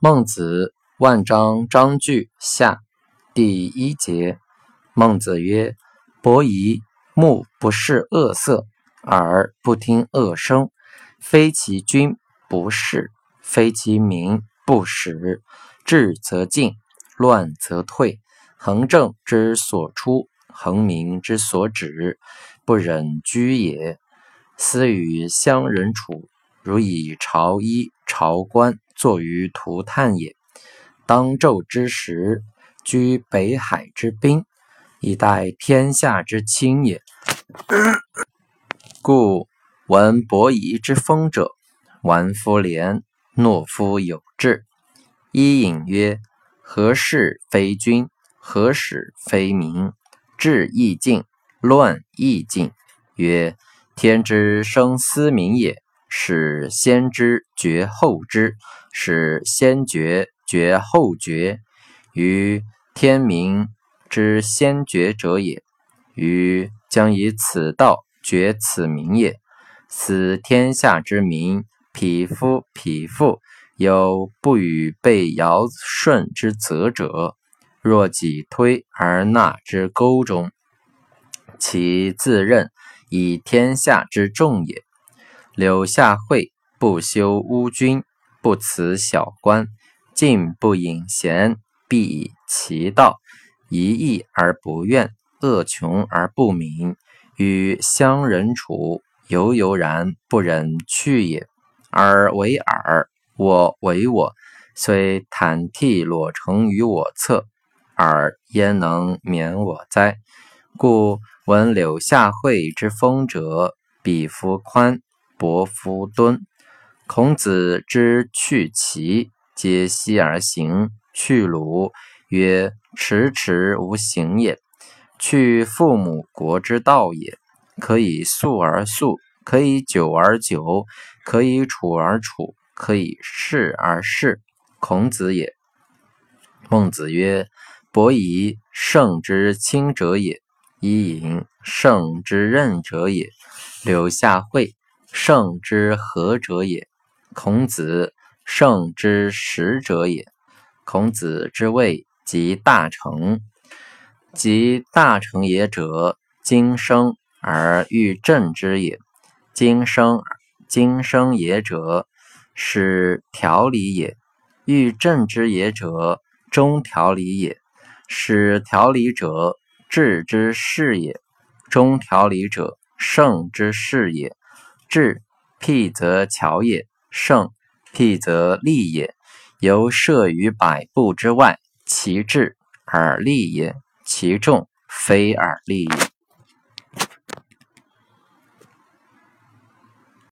孟子万章章句下第一节。孟子曰：“伯夷，目不视恶色，耳不听恶声，非其君不视，非其民不使。治则进，乱则退。恒正之所出，恒民之所止，不忍居也。斯与乡人处，如以朝衣、朝冠。”作于涂炭也。当纣之时，居北海之滨，以待天下之清也。故闻伯夷之风者，玩夫廉，懦夫有志。伊尹曰：“何事非君？何使非民？治亦尽，乱亦尽。”曰：“天之生斯民也。”使先知绝后知，使先觉绝后觉，于天明之先觉者也。于将以此道绝此民也。此天下之民，匹夫匹妇，有不与被尧舜之责者，若己推而纳之沟中，其自任以天下之众也。柳下惠不修巫君，不辞小官，进不隐贤，必以其道，一义而不怨，恶穷而不敏，与乡人处，犹犹然不忍去也。尔为尔，我为我，虽袒涕裸成于我侧，尔焉能免我哉？故闻柳下惠之风者，彼夫宽。伯夫敦，孔子之去齐，皆息而行；去鲁，曰迟迟无行也。去父母国之道也，可以速而速，可以久而久，可以处而处，可以事而事。孔子也。孟子曰：“伯夷，圣之亲者也；伊尹，圣之任者也；柳下惠。”圣之和者也，孔子；圣之实者也，孔子之谓即大成。即大成也者，今生而欲正之也；今生今生也者，是调理也；欲正之也者，中调理也；使调理者，治之事也；中调理者，圣之事也。智，辟则巧也；胜，辟则利也。由射于百步之外，其智而利也；其众非而利也。